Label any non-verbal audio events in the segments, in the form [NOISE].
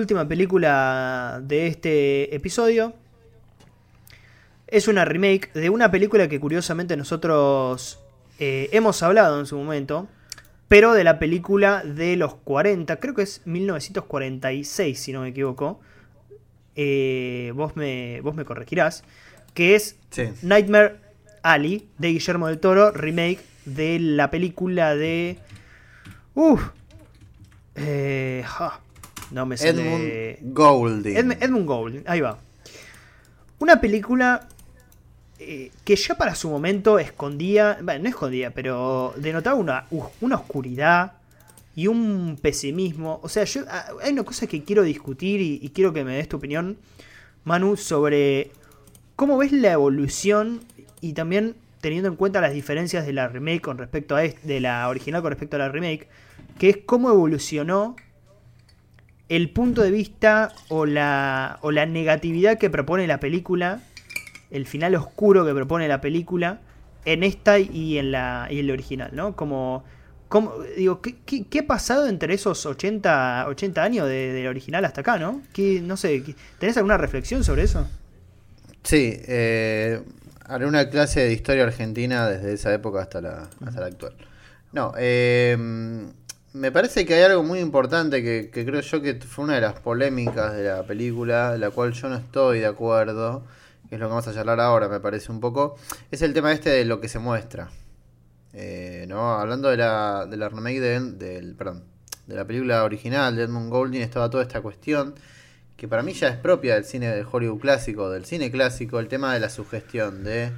última película de este episodio. Es una remake de una película que curiosamente nosotros eh, hemos hablado en su momento, pero de la película de los 40, creo que es 1946 si no me equivoco, eh, vos, me, vos me corregirás, que es Nightmare Alley de Guillermo del Toro, remake de la película de... Uf, eh, no me sale. Edmund Golding. Edmund Golding, ahí va. Una película eh, que ya para su momento escondía, bueno, no escondía, pero denotaba una, una oscuridad y un pesimismo. O sea, yo, ah, hay una cosa que quiero discutir y, quiero que me des tu opinión, Manu, sobre cómo ves la evolución y también teniendo en cuenta las diferencias de la remake con respecto a este, de la original con respecto a la remake, que es cómo evolucionó el punto de vista o la, o la negatividad que propone la película, el final oscuro que propone la película, en esta y en la, y original, ¿no? Como, como digo, ¿qué, qué, ha pasado entre esos 80, 80 años de, la original hasta acá, ¿no? ¿Qué, no sé, ¿tenés alguna reflexión sobre eso? Sí, eh, haré una clase de historia argentina desde esa época hasta la, hasta la actual. No, eh, me parece que hay algo muy importante que, creo yo que fue una de las polémicas de la película, de la cual yo no estoy de acuerdo, que es lo que vamos a charlar ahora, me parece un poco, es el tema este de lo que se muestra. Eh, ¿no? Hablando de la, de la remake de, del, perdón, de la película original de Edmund Golding, estaba toda esta cuestión que para mí ya es propia del cine de Hollywood clásico, del cine clásico, el tema de la sugestión, de,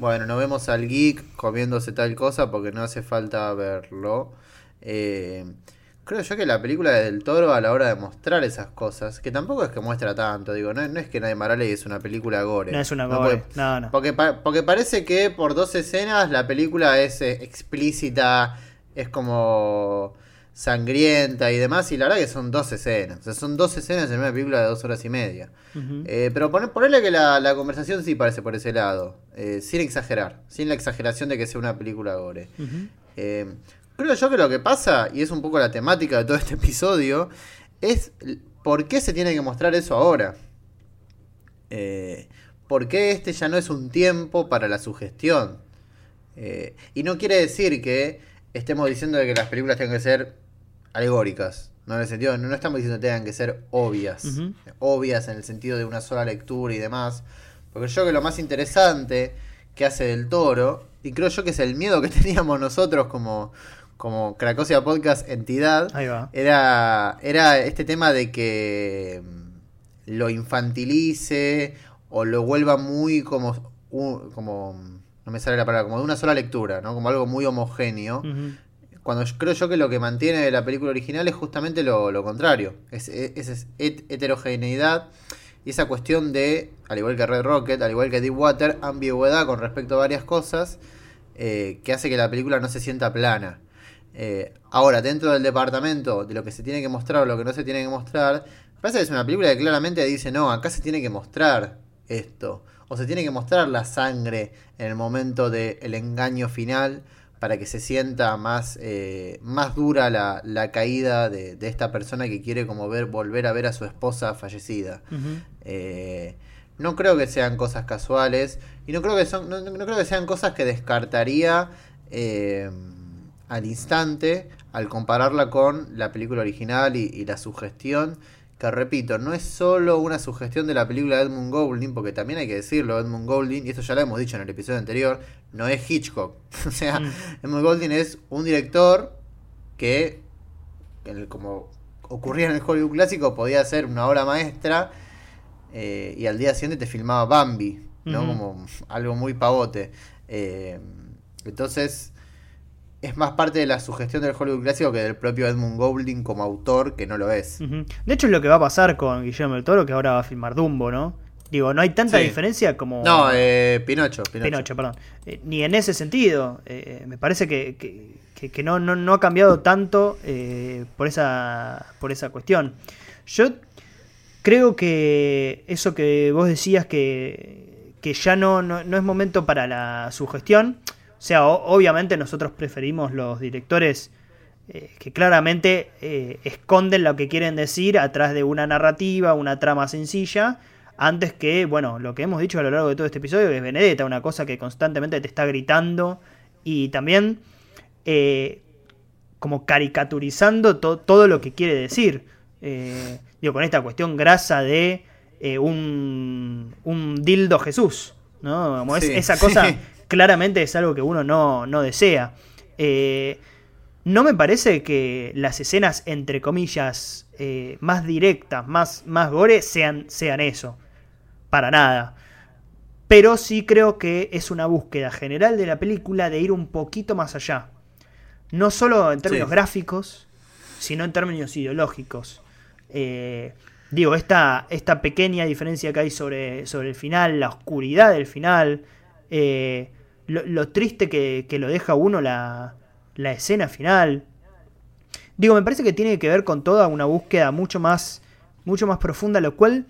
bueno, no vemos al geek comiéndose tal cosa porque no hace falta verlo. Eh, creo yo que la película del toro a la hora de mostrar esas cosas, que tampoco es que muestra tanto, digo, no, es que Nadie Marale es una película gore. No es una gore, no, no. Porque, porque, parece que por dos escenas la película es eh, explícita, es como sangrienta y demás, y la verdad que son dos escenas. O sea, son dos escenas en una película de dos horas y media. Eh, pero ponerle que la, conversación sí parece por ese lado, sin exagerar, sin la exageración de que sea una película gore. Creo yo que lo que pasa, y es un poco la temática de todo este episodio, es por qué se tiene que mostrar eso ahora. Eh, ¿Por qué este ya no es un tiempo para la sugestión? Eh, y no quiere decir que estemos diciendo que las películas tengan que ser alegóricas. No en el sentido, no, estamos diciendo que tengan que ser obvias. Obvias en el sentido de una sola lectura y demás. Porque yo creo que lo más interesante que hace del toro, y creo yo que es el miedo que [LAUGHS] teníamos nosotros como, como Cracosia Podcast entidad, Era, era este tema de que mm, lo infantilice o lo vuelva muy como, como no me sale la palabra, como de una sola lectura, ¿no? Como algo muy homogéneo. Cuando creo yo que lo que mantiene la película original es justamente lo, contrario. Es, es, heterogeneidad y esa cuestión de, al igual que Red Rocket, al igual que Deep Water, ambigüedad con respecto a varias cosas eh, que hace que la película no se sienta plana. Eh, ahora, dentro del departamento de lo que se tiene que mostrar o lo que no se tiene que mostrar, parece que es una película que claramente dice, no, acá se tiene que mostrar esto. O se tiene que mostrar la sangre en el momento del engaño final para que se sienta más, eh, más dura la, caída de, esta persona que quiere como ver, volver a ver a su esposa fallecida. Eh, no creo que sean cosas casuales y no creo que, son, no, creo que sean cosas que descartaría al instante al compararla con la película original y, la sugestión, que repito, no es solo una sugestión de la película de Edmund Golding, porque también hay que decirlo, Edmund Golding, y esto ya lo hemos dicho en el episodio anterior, no es Hitchcock. [LAUGHS] o sea, mm. Edmund Golding es un director que, como ocurría en el Hollywood clásico, podía ser una obra maestra eh, y al día siguiente te filmaba Bambi, ¿no? Como algo muy pavote. Eh, entonces, es más parte de la sugestión del Hollywood clásico que del propio Edmund Golding como autor, que no lo es. De hecho, es lo que va a pasar con Guillermo del Toro, que ahora va a filmar Dumbo, ¿no? Digo, no hay tanta diferencia como. No, eh, Pinocho, Pinocho. perdón. Eh, ni en ese sentido. Eh, me parece que, que, no, no, ha cambiado tanto eh, por, esa, por esa cuestión. Yo creo que eso que vos decías que, que ya no, no, no es momento para la sugestión o sea, obviamente nosotros preferimos los directores eh, que claramente eh, esconden lo que quieren decir atrás de una narrativa, una trama sencilla, antes que, bueno, lo que hemos dicho a lo largo de todo este episodio, que es Benedetta, una cosa que constantemente te está gritando y también eh, como caricaturizando todo lo que quiere decir. digo, con esta cuestión grasa de un, un, dildo Jesús, ¿no? Como esa cosa claramente es algo que uno no, no desea. Eh, no me parece que las escenas, entre comillas, eh, más directas, más, más gore, sean, sean eso. Para nada. Pero sí creo que es una búsqueda general de la película de ir un poquito más allá. No solo en términos gráficos, sino en términos ideológicos. Eh, digo, esta, esta pequeña diferencia que hay sobre, sobre el final, la oscuridad del final, eh, lo, triste que, que, lo deja uno la, la escena final. Digo, me parece que tiene que ver con toda una búsqueda mucho más, mucho más profunda, lo cual,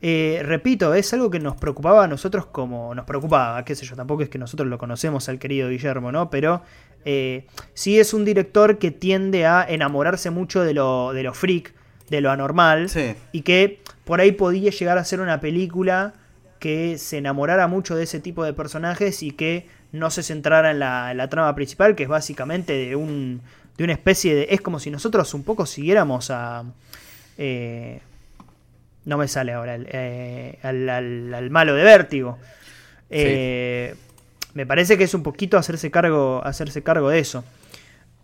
eh, repito, es algo que nos preocupaba a nosotros como nos preocupaba, qué sé yo, tampoco es que nosotros lo conocemos al querido Guillermo, ¿no? Pero eh, sí es un director que tiende a enamorarse mucho de lo, de lo freak, de lo anormal, y que por ahí podía llegar a ser una película que se enamorara mucho de ese tipo de personajes y que no se centrara en la, trama principal, que es básicamente de, un, de una especie de... Es como si nosotros un poco siguiéramos a... Eh, no me sale ahora, eh, al, al, malo de vértigo. Eh, me parece que es un poquito hacerse cargo, hacerse cargo de eso.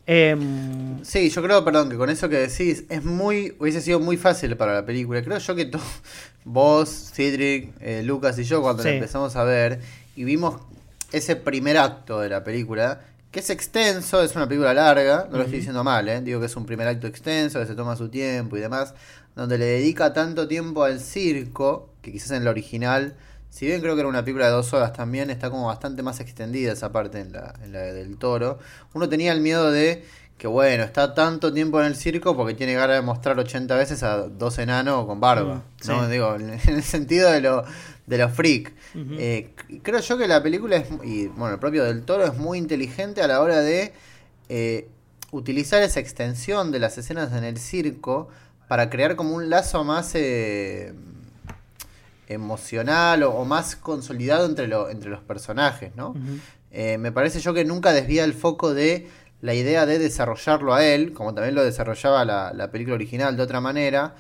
Em, sí, yo creo, perdón, que con eso que decís, es muy, hubiese sido muy fácil para la película. Creo yo que [LAUGHS] vos, Cedric, Lucas y yo, cuando la empezamos a ver y vimos ese primer acto de la película, que es extenso, es una película larga, no lo estoy diciendo mal, ¿eh? digo que es un primer acto extenso, que se toma su tiempo y demás, donde le dedica tanto tiempo al circo, que quizás en el original, si bien creo que era una película de dos horas también, está como bastante más extendida esa parte en la, en la del toro, uno tenía el miedo de que bueno, está tanto tiempo en el circo porque tiene ganas de mostrar 80 veces a dos enanos con barba. Mm, ¿no? Digo, en el sentido de lo, de los freak. Eh, creo yo que la película es, y bueno, el propio del toro es muy inteligente a la hora de eh, utilizar esa extensión de las escenas en el circo para crear como un lazo más eh, emocional o, más consolidado entre, lo, entre los personajes, ¿no? me parece yo que nunca desvía el foco de la idea de desarrollarlo a él, como también lo desarrollaba la, la película original de otra manera,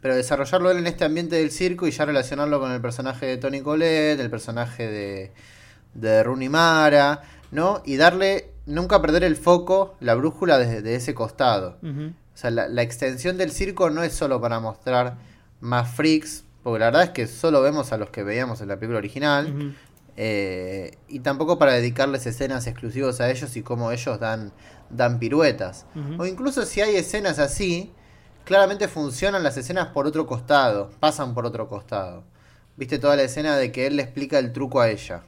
pero desarrollarlo él en este ambiente del circo y ya relacionarlo con el personaje de Tony Colette, el personaje de, de Rooney Mara, ¿no? Y darle, nunca perder el foco, la brújula desde ese costado. O sea, la, extensión del circo no es solo para mostrar más freaks, porque la verdad es que solo vemos a los que veíamos en la película original. Eh, y tampoco para dedicarles escenas exclusivas a ellos y cómo ellos dan, dan piruetas. O incluso si hay escenas así, claramente funcionan las escenas por otro costado, pasan por otro costado. Viste toda la escena de que él le explica el truco a ella.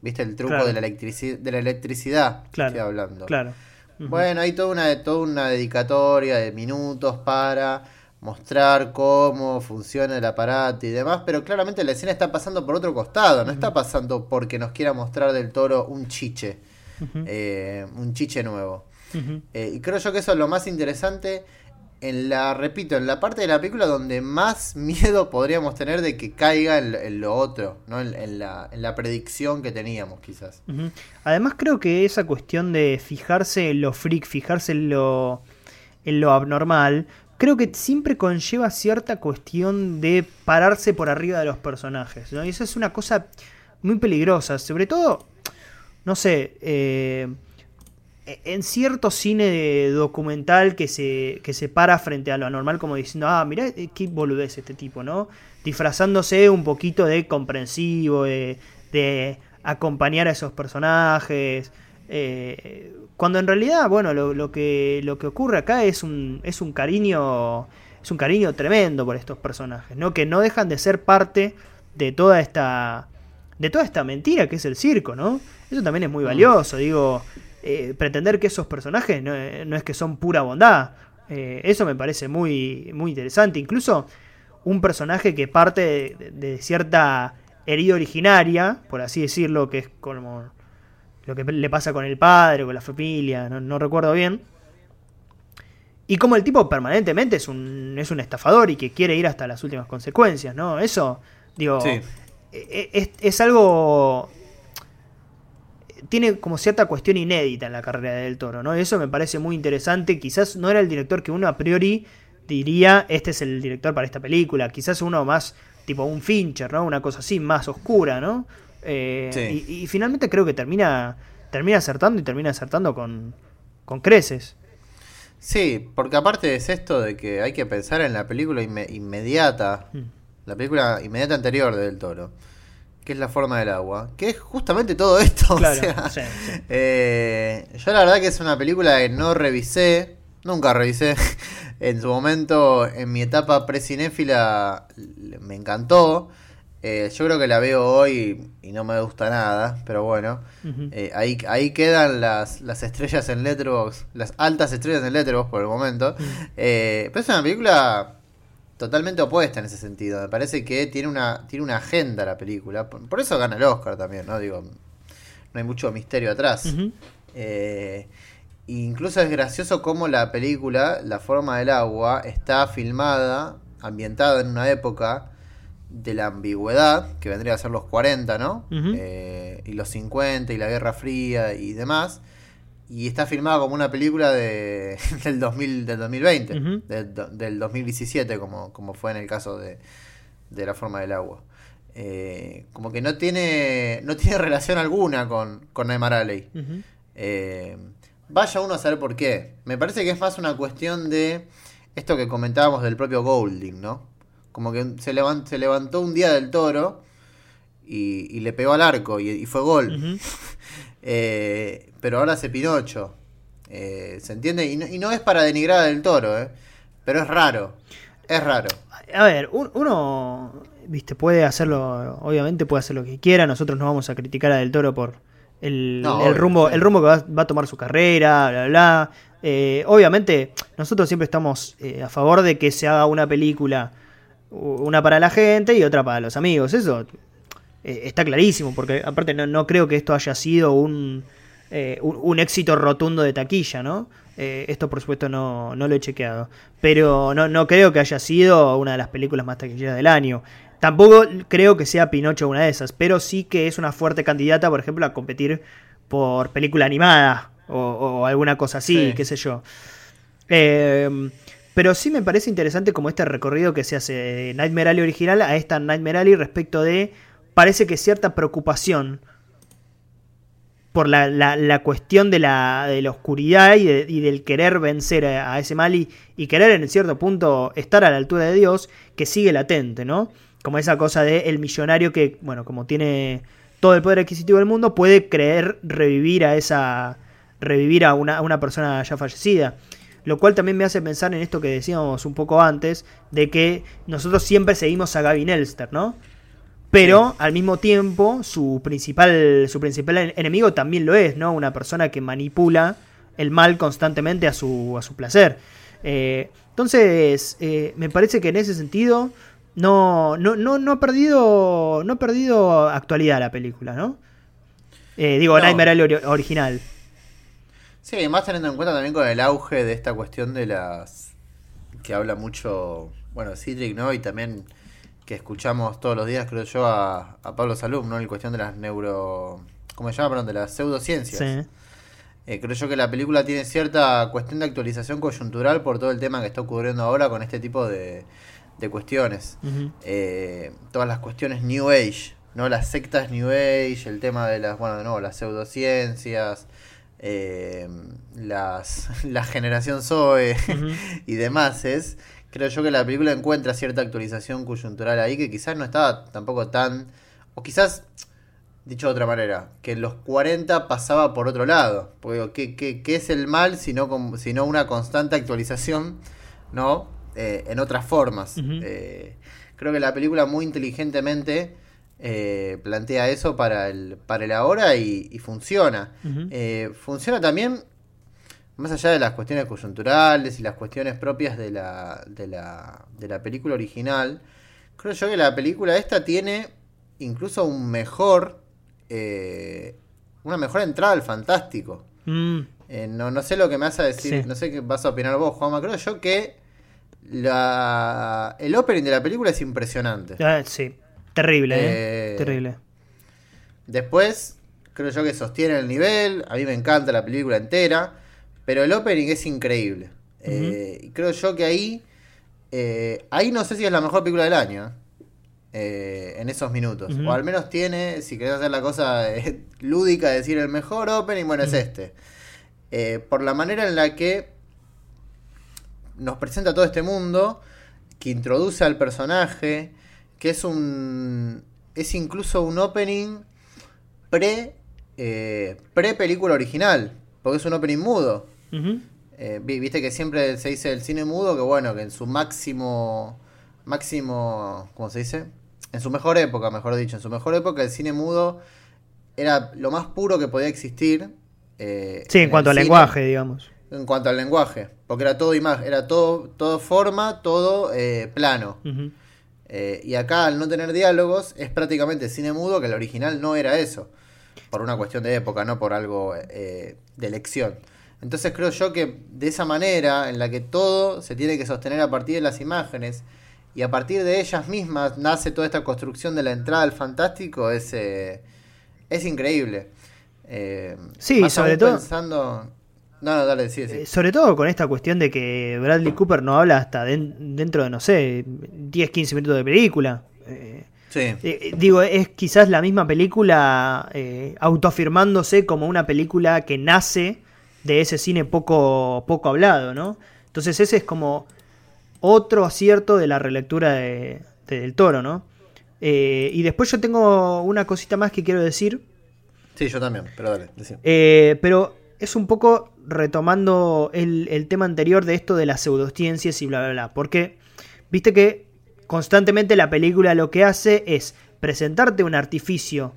Viste el truco de, la de la electricidad. Claro. Estoy hablando. Claro. Bueno, hay toda una, toda una dedicatoria de minutos para mostrar cómo funciona el aparato y demás, pero claramente la escena está pasando por otro costado, no está pasando porque nos quiera mostrar del toro un chiche, eh, un chiche nuevo. Eh, y creo yo que eso es lo más interesante en la, repito, en la parte de la película donde más [LAUGHS] miedo podríamos tener de que caiga en, lo otro, ¿no? En, la, en, la, predicción que teníamos, quizás. Además, creo que esa cuestión de fijarse en lo freak, fijarse en lo, en lo abnormal, creo que siempre conlleva cierta cuestión de pararse por arriba de los personajes, ¿no? Y eso es una cosa muy peligrosa, sobre todo, no sé, eh en cierto cine documental que se, que se para frente a lo anormal como diciendo, ah, mirá eh, qué boludez este tipo, ¿no? Disfrazándose un poquito de comprensivo, de, acompañar a esos personajes. Eh, cuando en realidad, bueno, lo, que, lo que ocurre acá es un, es un cariño. Es un cariño tremendo por estos personajes, ¿no? Que no dejan de ser parte de toda esta. de toda esta mentira que es el circo, ¿no? Eso también es muy mm. valioso, digo. Eh, pretender que esos personajes no, es que son pura bondad. Eh, eso me parece muy, muy interesante. Incluso un personaje que parte de, cierta herida originaria, por así decirlo, que es como lo que le pasa con el padre o con la familia, no, recuerdo bien. Y como el tipo permanentemente es un, es un estafador y que quiere ir hasta las últimas consecuencias, ¿no? Eso, digo, es, es, algo... Tiene como cierta cuestión inédita en la carrera del toro, ¿no? Eso me parece muy interesante. Quizás no era el director que uno a priori diría, este es el director para esta película. Quizás uno más tipo un Fincher, ¿no? Una cosa así, más oscura, ¿no? Eh, y, finalmente creo que termina, termina acertando y termina acertando con, con creces. Sí, porque aparte es esto de que hay que pensar en la película inmediata, mm. la película inmediata anterior de Del Toro, que es La forma del agua, que es justamente todo esto. [LAUGHS] Eh, yo la verdad que es una película que no revisé, nunca revisé. [LAUGHS] en su momento, en mi etapa presinéfila, me encantó. Eh, yo creo que la veo hoy y no me gusta nada, pero bueno, eh, ahí, ahí quedan las, las estrellas en Letterboxd, las altas estrellas en Letterboxd por el momento. Pero es una película totalmente opuesta en ese sentido. Me parece que tiene una, tiene una agenda la película. Por, eso gana el Oscar también, ¿no? Digo, no hay mucho misterio atrás. incluso es gracioso cómo la película, La forma del agua, está filmada, ambientada en una época de la ambigüedad, que vendría a ser los 40, ¿no? Eh, y los 50 y la Guerra Fría y demás. Y está filmada como una película de, [LAUGHS] del, 2000, del 2020, del, 2017, como, como fue en el caso de, de La Forma del Agua. Eh, como que no tiene, no [LAUGHS] tiene relación alguna con, con Neymar eh, vaya uno a saber por qué. Me parece que es más una cuestión de esto que comentábamos del propio Golding, ¿no? Como que se, se levantó un día del toro y, le pegó al arco y, fue gol. [LAUGHS] Eh, pero ahora hace Pinocho. Eh, ¿Se entiende? Y no, es para denigrar del toro, ¿eh? Pero es raro. Es raro. A ver, uno, viste, puede hacerlo, obviamente puede hacer lo que quiera. Nosotros no vamos a criticar a Del Toro por el, rumbo, el rumbo que va, a tomar su carrera, bla, bla. Eh, obviamente, nosotros siempre estamos a favor de que se haga una película una para la gente y otra para los amigos. Eso eh, está clarísimo, porque aparte no, creo que esto haya sido un, eh, un, éxito rotundo de taquilla, ¿no? Eh, esto por supuesto no, no, lo he chequeado. Pero no, no creo que haya sido una de las películas más taquilleras del año. Tampoco creo que sea Pinocho una de esas, pero sí que es una fuerte candidata, por ejemplo, a competir por película animada o, alguna cosa así, qué sé yo. Eh, pero sí me parece interesante como este recorrido que se hace de Nightmare Alley original a esta Nightmare Alley respecto de, parece que cierta preocupación por la, la, cuestión de la, de la oscuridad y, del querer vencer a, ese mal y, querer en cierto punto estar a la altura de Dios, que sigue latente, ¿no? Como esa cosa de el millonario que, bueno, como tiene todo el poder adquisitivo del mundo, puede creer revivir a esa. revivir a una, a una persona ya fallecida. Lo cual también me hace pensar en esto que decíamos un poco antes, de que nosotros siempre seguimos a Gavin Elster, ¿no? Pero al mismo tiempo, su principal, su principal enemigo también lo es, ¿no? Una persona que manipula el mal constantemente a su, a su placer. Eh, entonces, eh, me parece que en ese sentido no, no, no, no, ha, perdido, no ha perdido actualidad la película, ¿no? Eh, digo, Nightmare original. Sí, además teniendo en cuenta también con el auge de esta cuestión de las. que habla mucho, bueno, Citric, ¿no? Y también que escuchamos todos los días, creo yo, a, Pablo Salum, ¿no? En cuestión de las neuro. ¿Cómo se llama? Perdón, de las pseudociencias. Sí. Eh, creo yo que la película tiene cierta cuestión de actualización coyuntural por todo el tema que está ocurriendo ahora con este tipo de, de cuestiones. Eh, todas las cuestiones New Age, ¿no? Las sectas New Age, el tema de las, bueno, de nuevo, las pseudociencias, eh, las, [LAUGHS] la generación Zoe y demás es, creo yo que la película encuentra cierta actualización coyuntural ahí que quizás no estaba tampoco tan, o quizás, dicho de otra manera, que en los 40 pasaba por otro lado, porque ¿qué, qué, es el mal sino, sino una constante actualización, ¿no? Eh, en otras formas. Eh, creo que la película muy inteligentemente eh, plantea eso para el, para el ahora y, funciona. Funciona también, más allá de las cuestiones coyunturales y las cuestiones propias de la, de la, de la película original, creo yo que la película esta tiene incluso un mejor, eh, una mejor entrada al fantástico. Mm. Eh, no, no sé lo que me vas a decir, Sí. no sé qué vas a opinar vos, Juanma. Creo yo que la, el opening de la película es impresionante. Ah, sí, terrible, ¿eh? Eh, Terrible. Después, creo yo que sostiene el nivel. A mí me encanta la película entera. Pero el opening es increíble. Eh, y creo yo que ahí. eh, ahí no sé si es la mejor película del año. eh, en esos minutos. O al menos tiene, si querés hacer la cosa eh, [LAUGHS] lúdica, decir el mejor opening, bueno, es este. Eh, por la manera en la que nos presenta todo este mundo, que introduce al personaje, que es un. es incluso un opening pre. eh, pre película original, porque es un opening mudo. Eh, vi- Viste que siempre se dice el cine mudo, que bueno, que en su máximo. máximo. ¿cómo se dice? En su mejor época, mejor dicho, en su mejor época el cine mudo era lo más puro que podía existir. eh, Sí, en cuanto al cine lenguaje, digamos. en cuanto al lenguaje, porque era todo imagen, era todo, todo forma, todo eh, plano. Eh, y acá, al no tener diálogos, es prácticamente cine mudo, que el original no era eso. Por una cuestión de época, no por algo eh, de elección. Entonces creo yo que de esa manera, en la que todo se tiene que sostener a partir de las imágenes, y a partir de ellas mismas nace toda esta construcción de la entrada al fantástico, es, eh, es increíble. Eh, Sí, sobre todo- Pensando... No, no, dale, sí, sí. Eh, Sobre todo con esta cuestión de que Bradley Cooper no habla hasta den- dentro de, no sé, 10, 15 minutos de película. Eh, Sí. eh, digo, es quizás la misma película eh, autoafirmándose como una película que nace de ese cine poco, poco hablado, ¿no? Entonces ese es como otro acierto de la relectura de, de Del Toro, ¿no? Eh, y después yo tengo una cosita más que quiero decir, Sí, yo también, pero dale, eh, pero es un poco retomando el, el tema anterior de esto de las pseudociencias y bla, bla, bla. Porque, viste que constantemente la película lo que hace es presentarte un artificio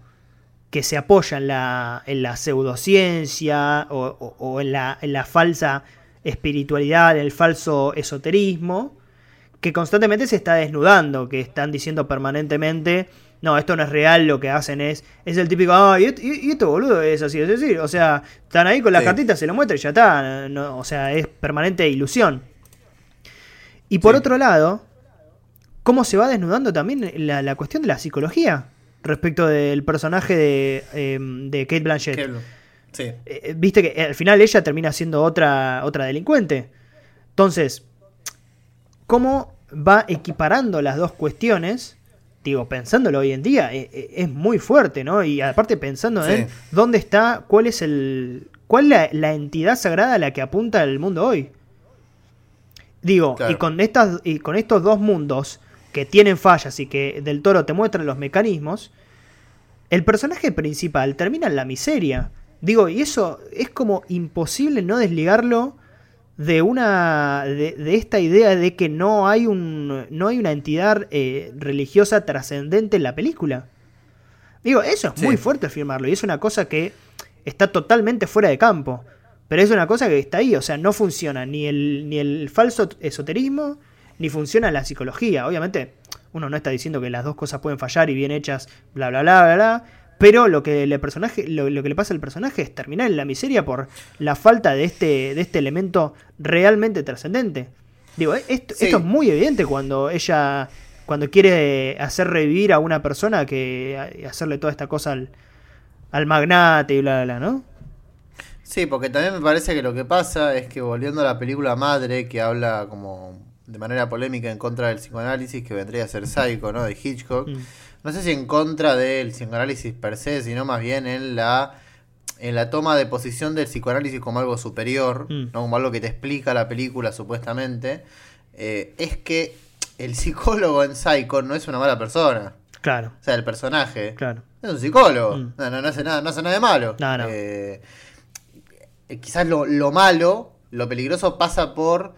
que se apoya en la, en la pseudociencia o, o- o en, la, en la falsa espiritualidad, en el falso esoterismo, que constantemente se está desnudando, que están diciendo permanentemente, no, esto no es real, lo que hacen es, es el típico, ah, y, y- y esto boludo es así, es decir, o sea, están ahí con las Sí. cartitas, se lo muestra y ya está, no, o sea, es permanente ilusión. Y por Sí. otro lado, cómo se va desnudando también la, la cuestión de la psicología respecto del personaje de, eh, de Kate Blanchett. Qué- Sí. Eh, viste que al final ella termina siendo otra, otra delincuente. Entonces, ¿cómo va equiparando las dos cuestiones? Digo, pensándolo hoy en día, eh, eh, es muy fuerte, ¿no? Y aparte pensando en dónde está, cuál es el. cuál es la, la entidad sagrada a la que apunta el mundo hoy. Digo, Claro. y con estas, y con estos dos mundos que tienen fallas y que del toro te muestran los mecanismos, el personaje principal termina en la miseria. Digo, y eso es como imposible no desligarlo de una de, de esta idea de que no hay un no hay una entidad eh, religiosa trascendente en la película. Digo, eso es Sí. muy fuerte afirmarlo y es una cosa que está totalmente fuera de campo. Pero es una cosa que está ahí, o sea, no funciona ni el, ni el falso esoterismo, ni funciona la psicología. Obviamente, uno no está diciendo que las dos cosas pueden fallar y bien hechas, bla, bla, bla, bla, bla. Pero lo que, le personaje, lo, lo que le pasa al personaje es terminar en la miseria por la falta de este, de este elemento realmente trascendente. Digo, eh, esto, Sí. esto es muy evidente cuando ella, cuando quiere hacer revivir a una persona que y hacerle toda esta cosa al, al magnate y bla, bla, bla, ¿no? Sí, porque también me parece que lo que pasa es que volviendo a la película Madre, que habla como de manera polémica en contra del psicoanálisis, que vendría a ser Psycho, ¿no? De Hitchcock. Mm. No sé si en contra del psicoanálisis per se, sino más bien en la en la toma de posición del psicoanálisis como algo superior, Mm. ¿no? como algo que te explica la película supuestamente, eh, es que el psicólogo en Psycho no es una mala persona. Claro, O sea, el personaje claro. es un psicólogo. Mm. No, no, no hace nada, no hace nada de malo. No, no. Eh, eh, quizás lo, lo malo, lo peligroso pasa por,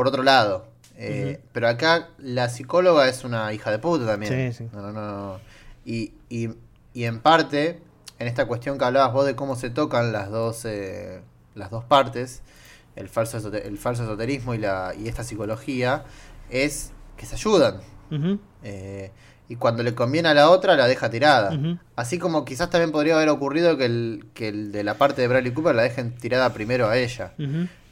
por otro lado. Eh. Pero acá la psicóloga es una hija de puta también. Sí, sí. No, no, no. Y, y, y en parte, en esta cuestión que hablabas vos de cómo se tocan las dos, eh, las dos partes, el falso, el falso esoterismo y, la, y esta psicología, es que se ayudan. Eh, y cuando le conviene a la otra la deja tirada. Así como quizás también podría haber ocurrido que el, que el de la parte de Bradley Cooper la dejen tirada primero a ella.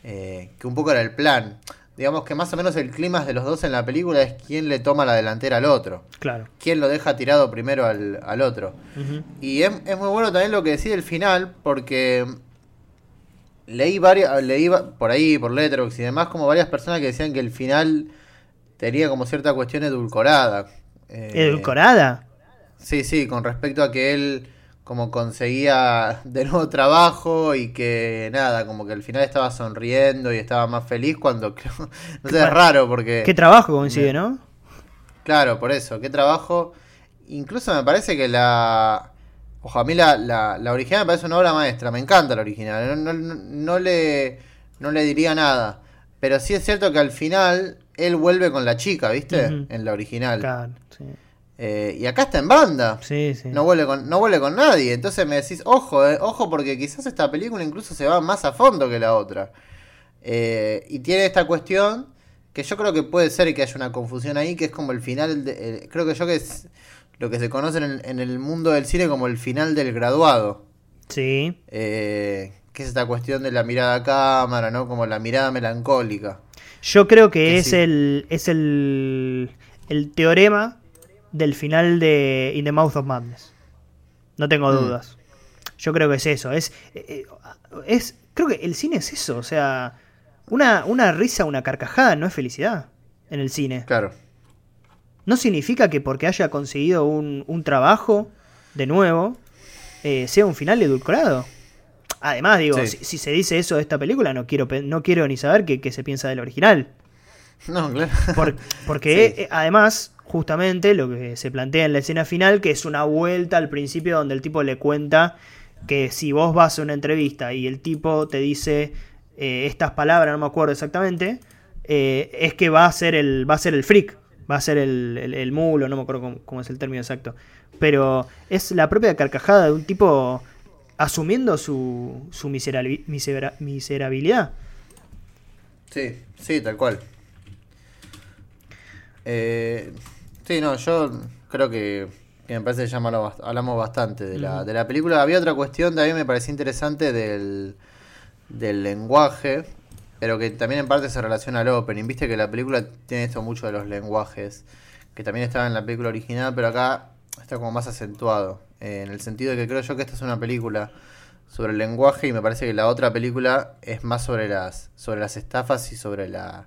Eh, que un poco era el plan. Digamos que más o menos el clima de los dos en la película es quién le toma la delantera al otro. Claro. Quién lo deja tirado primero al, al otro. Y es, es muy bueno también lo que decide el final, porque leí varias, leí por ahí, por Letterboxd y demás, como varias personas que decían que el final tenía como cierta cuestión edulcorada. Eh, ¿Edulcorada? Sí, sí, con respecto a que él como conseguía de nuevo trabajo y que nada, como que al final estaba sonriendo y estaba más feliz cuando creo, [LAUGHS] no sé, es raro porque ¿Qué trabajo coincide, no? Claro, por eso, qué trabajo. Incluso me parece que la. Ojo, a mí la, la, la original me parece una obra maestra, me encanta la original. No, no- no le, no le diría nada. Pero sí es cierto que al final él vuelve con la chica, ¿viste? En la original. Claro, sí. Eh, y acá está en banda. Sí, sí. No vuelve, con, no vuelve con nadie. Entonces me decís, ojo, eh, ojo, porque quizás esta película incluso se va más a fondo que la otra. Eh, y tiene esta cuestión que yo creo que puede ser que haya una confusión ahí, que es como el final, de- eh, creo que yo que es lo que se conoce en el, en el mundo del cine como el final del graduado. Sí. Eh, que es esta cuestión de la mirada a cámara, ¿no? Como la mirada melancólica. Yo creo que, Que es sí. el es el, el teorema del final de In the Mouth of Madness. No tengo Mm. dudas. Yo creo que es eso. Es, eh, es creo que el cine es eso. O sea, una, una risa, una carcajada no es felicidad en el cine. Claro. No significa que porque haya conseguido un, un trabajo de nuevo eh, sea un final edulcorado. Además, digo, Sí. si, si se dice eso de esta película, no quiero, no quiero ni saber qué, qué se piensa del original. No, claro. Por- porque [LAUGHS] Sí. eh, además, justamente lo que se plantea en la escena final, que es una vuelta al principio donde el tipo le cuenta que si vos vas a una entrevista y el tipo te dice eh, estas palabras, no me acuerdo exactamente, eh, es que va a ser el, va a ser el freak, va a ser el, el- mulo, no me acuerdo cómo, cómo es el término exacto. Pero es la propia carcajada de un tipo asumiendo su, su miserabilidad. Sí, sí, tal cual. Eh, sí, no, yo creo que, que me parece que ya hablamos, bast- hablamos bastante de la, de la película. Había otra cuestión también me parecía interesante del, del lenguaje, pero que también en parte se relaciona al opening. Viste que la película tiene esto mucho de los lenguajes, que también estaba en la película original, pero acá está como más acentuado. eh, en el sentido de que creo yo que esta es una película sobre el lenguaje y me parece que la otra película es más sobre las sobre las estafas y sobre la,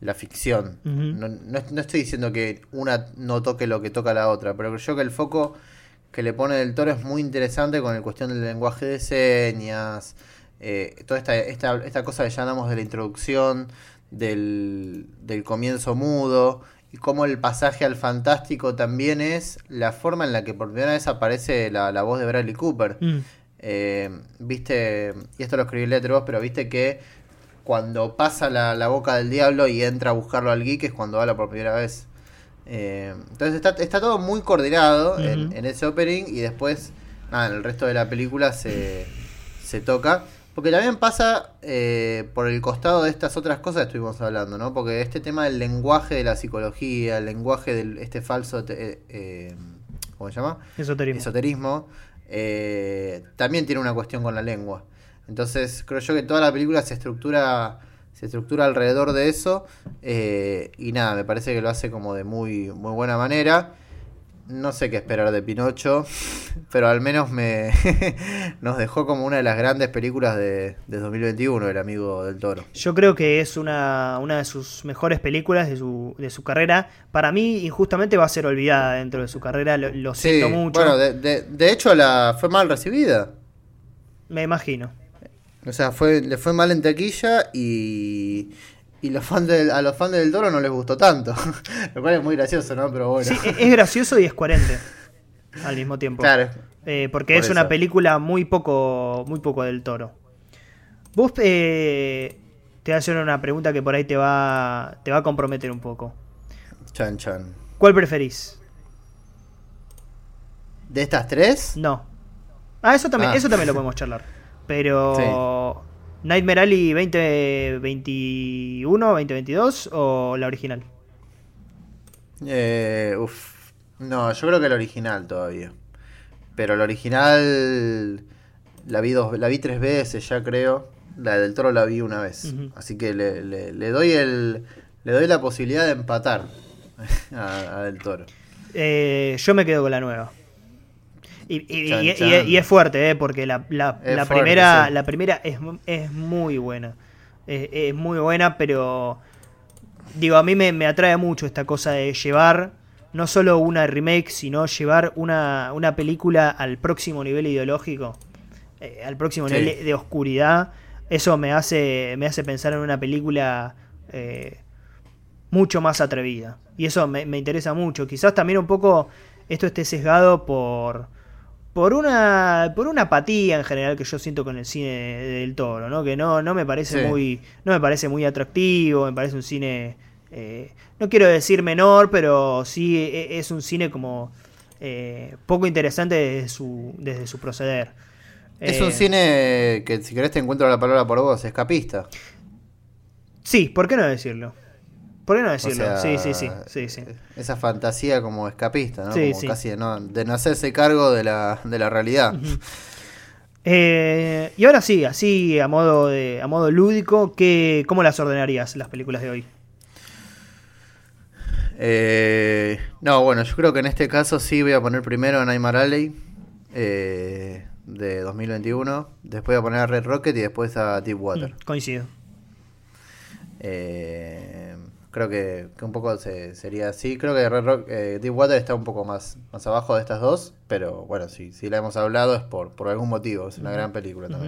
la ficción. No, no, no estoy diciendo que una no toque lo que toca la otra, pero creo que el foco que le pone del toro es muy interesante con la cuestión del lenguaje de señas, eh, toda esta, esta, esta cosa que ya hablamos de la introducción, del, del comienzo mudo, y cómo el pasaje al fantástico también es la forma en la que por primera vez aparece la, la voz de Bradley Cooper. Mm. Eh, viste, y esto lo escribí en Letterboxd, pero viste que cuando pasa la, la boca del diablo y entra a buscarlo al geek es cuando habla por primera vez. Eh, entonces está, está todo muy coordinado en, en ese opening y después, nada, en el resto de la película se, se toca. Porque también pasa eh, por el costado de estas otras cosas que estuvimos hablando, ¿no? Porque este tema del lenguaje de la psicología, el lenguaje de este falso, te- eh, ¿cómo se llama? Esoterismo. esoterismo, eh, también tiene una cuestión con la lengua. Entonces, creo yo que toda la película se estructura se estructura alrededor de eso eh, y nada, me parece que lo hace como de muy muy buena manera. No sé qué esperar de Pinocho, [LAUGHS] pero al menos me [LAUGHS] nos dejó como una de las grandes películas de, de 2021, el amigo del toro. Yo creo que es una, una de sus mejores películas de su, de su carrera. Para mí, injustamente, va a ser olvidada dentro de su carrera. Lo, lo Sí, siento mucho. bueno, de, de- de hecho la fue mal recibida. Me imagino. O sea, fue, le fue mal en taquilla y, y los fans del- a los fans del Toro no les gustó tanto. [LAUGHS] Lo cual es muy gracioso, ¿no? Pero bueno. Sí, e- es gracioso y es coherente al mismo tiempo. claro. Eh, porque Por es una película muy poco, muy poco del toro. Vos eh, te voy a hacer una pregunta que por ahí te va, te va a comprometer un poco. Chan chan. ¿Cuál preferís? ¿De estas tres? No. Ah, eso también, Ah. eso también lo podemos charlar. Pero. ¿Nightmare Alley 2021, 2022 o la original? Eh, uf. No, yo creo que el original todavía. Pero el original la vi dos, la vi tres veces ya creo. La del toro la vi una vez. Así que le, le- le doy el. Le doy la posibilidad de empatar [LAUGHS] a, a del toro. Eh, yo me quedo con la nueva. Y, y- Chan, y- y- chan. y es fuerte, ¿eh? porque la, la- Es la fuerte, primera, sí. la primera es, es muy buena. Es, es muy buena, pero digo, a mí me, me atrae mucho esta cosa de llevar no solo una remake, sino llevar una, una película al próximo nivel ideológico, eh, al próximo Sí. nivel de oscuridad. Eso me hace, me hace pensar en una película eh, mucho más atrevida. Y eso me, me interesa mucho. Quizás también un poco esto esté sesgado por, por una por una apatía en general que yo siento con el cine del toro, ¿no? Que no, no me parece Sí. muy no me parece muy atractivo, me parece un cine eh, no quiero decir menor, pero sí e- es un cine como eh, poco interesante desde su desde su proceder. Es Eh, un cine que, si querés, te encuentro la palabra por vos, escapista. Sí, ¿por qué no decirlo? ¿Por qué no O decirlo? sea, sí, sí, sí, sí, sí. Esa fantasía como escapista, ¿no? Sí, como sí. casi de no, de no hacerse cargo de la, de la realidad. Eh, y ahora sí, así a modo de, a modo lúdico, ¿qué, ¿cómo las ordenarías las películas de hoy? Eh, no, bueno, yo creo que en este caso sí voy a poner primero a Nightmare Alley eh, de 2021. Después voy a poner a Red Rocket y después a Deepwater. Mm, coincido. Eh, creo que, que un poco se- sería así. Creo que Red Rock, eh, Deepwater está un poco más, más abajo de estas dos. Pero bueno, si, si la hemos hablado es por, por algún motivo. Es una gran película también.